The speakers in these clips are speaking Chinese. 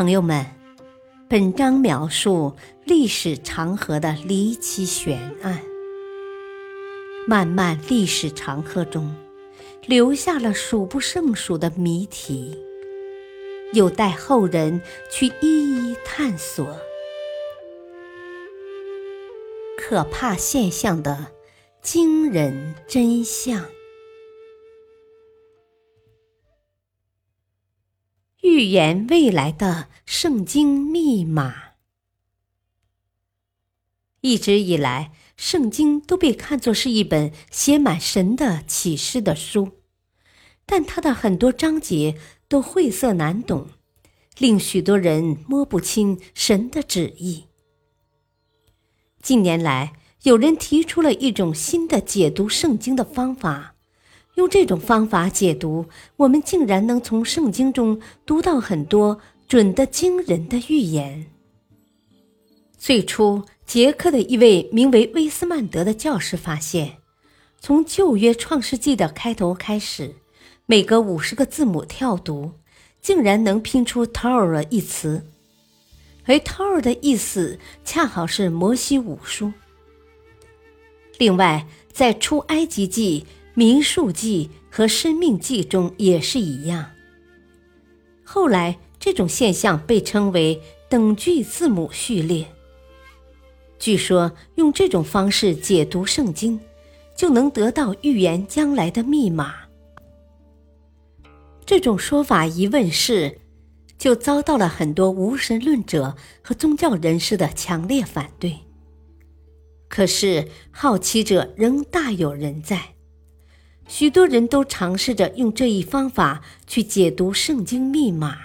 朋友们，本章描述历史长河的离奇悬案。漫漫历史长河中，留下了数不胜数的谜题，有待后人去一一探索。可怕现象的惊人真相。预言未来的圣经密码。一直以来，圣经都被看作是一本写满神的启示的书，但它的很多章节都晦涩难懂，令许多人摸不清神的旨意。近年来，有人提出了一种新的解读圣经的方法。用这种方法解读，我们竟然能从圣经中读到很多准得惊人的预言。最初，捷克的一位名为威斯曼德的教师发现，从旧约创世纪的开头开始，每隔五十个字母跳读，竟然能拼出 “Tora” 一词，而 “Tora” 的意思恰好是摩西五书。另外，在出埃及记。民数记和生命记中也是一样。后来，这种现象被称为等距字母序列。据说，用这种方式解读圣经，就能得到预言将来的密码。这种说法一问世，就遭到了很多无神论者和宗教人士的强烈反对。可是，好奇者仍大有人在。许多人都尝试着用这一方法去解读圣经密码。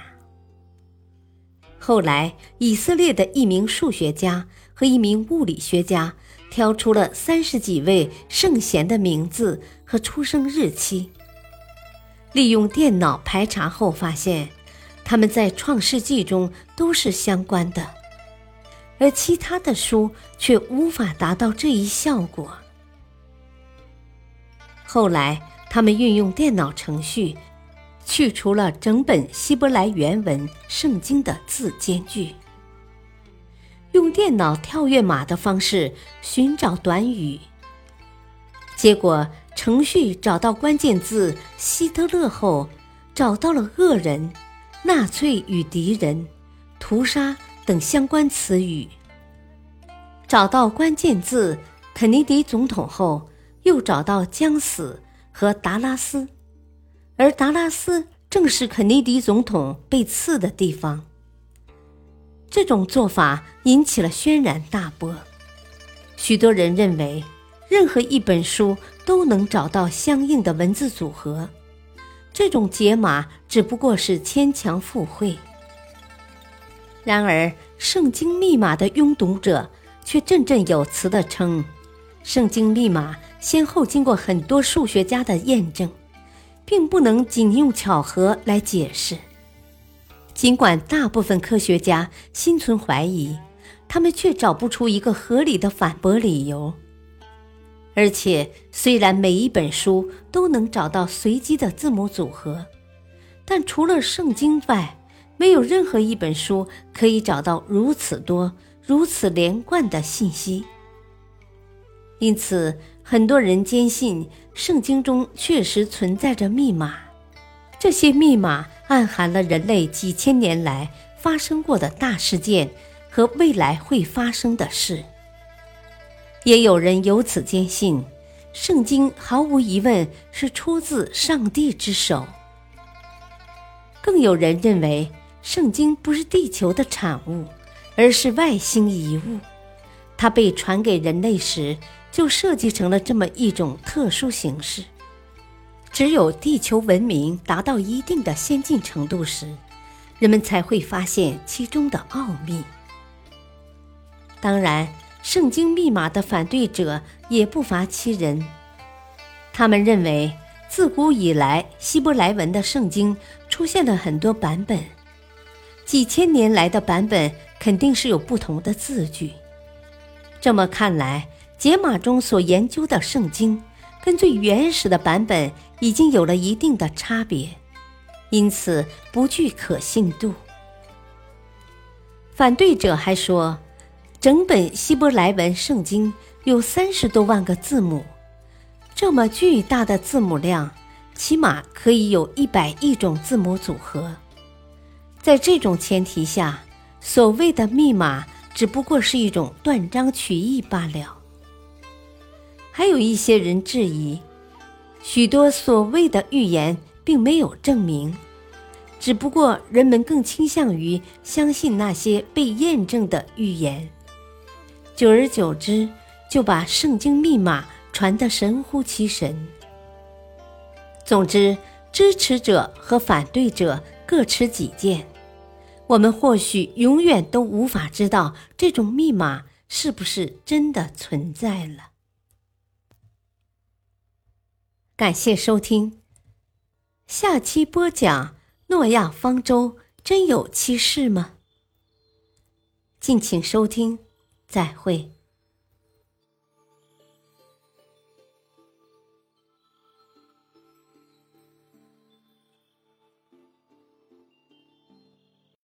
后来，以色列的一名数学家和一名物理学家挑出了三十几位圣贤的名字和出生日期。利用电脑排查后，发现他们在《创世纪》中都是相关的，而其他的书却无法达到这一效果。后来，他们运用电脑程序，去除了整本希伯来原文圣经的字间距，用电脑跳跃码的方式寻找短语。结果，程序找到关键字“希特勒”后，找到了“恶人”“纳粹与敌人”“屠杀”等相关词语；找到关键字“肯尼迪总统”后。又找到将死和达拉斯，而达拉斯正是肯尼迪总统被刺的地方。这种做法引起了轩然大波，许多人认为，任何一本书都能找到相应的文字组合，这种解码只不过是牵强附会。然而，圣经密码的拥读者却振振有词地称，圣经密码。先后经过很多数学家的验证，并不能仅用巧合来解释。尽管大部分科学家心存怀疑，他们却找不出一个合理的反驳理由。而且，虽然每一本书都能找到随机的字母组合，但除了圣经外，没有任何一本书可以找到如此多、如此连贯的信息。因此。很多人坚信圣经中确实存在着密码，这些密码暗含了人类几千年来发生过的大事件和未来会发生的事。也有人由此坚信，圣经毫无疑问是出自上帝之手。更有人认为，圣经不是地球的产物，而是外星遗物，它被传给人类时。就设计成了这么一种特殊形式，只有地球文明达到一定的先进程度时，人们才会发现其中的奥秘。当然，圣经密码的反对者也不乏其人，他们认为自古以来希伯来文的圣经出现了很多版本，几千年来的版本肯定是有不同的字句。这么看来。解码中所研究的圣经，跟最原始的版本已经有了一定的差别，因此不具可信度。反对者还说，整本希伯来文圣经有三十多万个字母，这么巨大的字母量，起码可以有一百亿种字母组合。在这种前提下，所谓的密码只不过是一种断章取义罢了。还有一些人质疑，许多所谓的预言并没有证明，只不过人们更倾向于相信那些被验证的预言，久而久之就把圣经密码传得神乎其神。总之，支持者和反对者各持己见，我们或许永远都无法知道这种密码是不是真的存在了。感谢收听，下期播讲诺亚方舟真有其事吗？敬请收听，再会。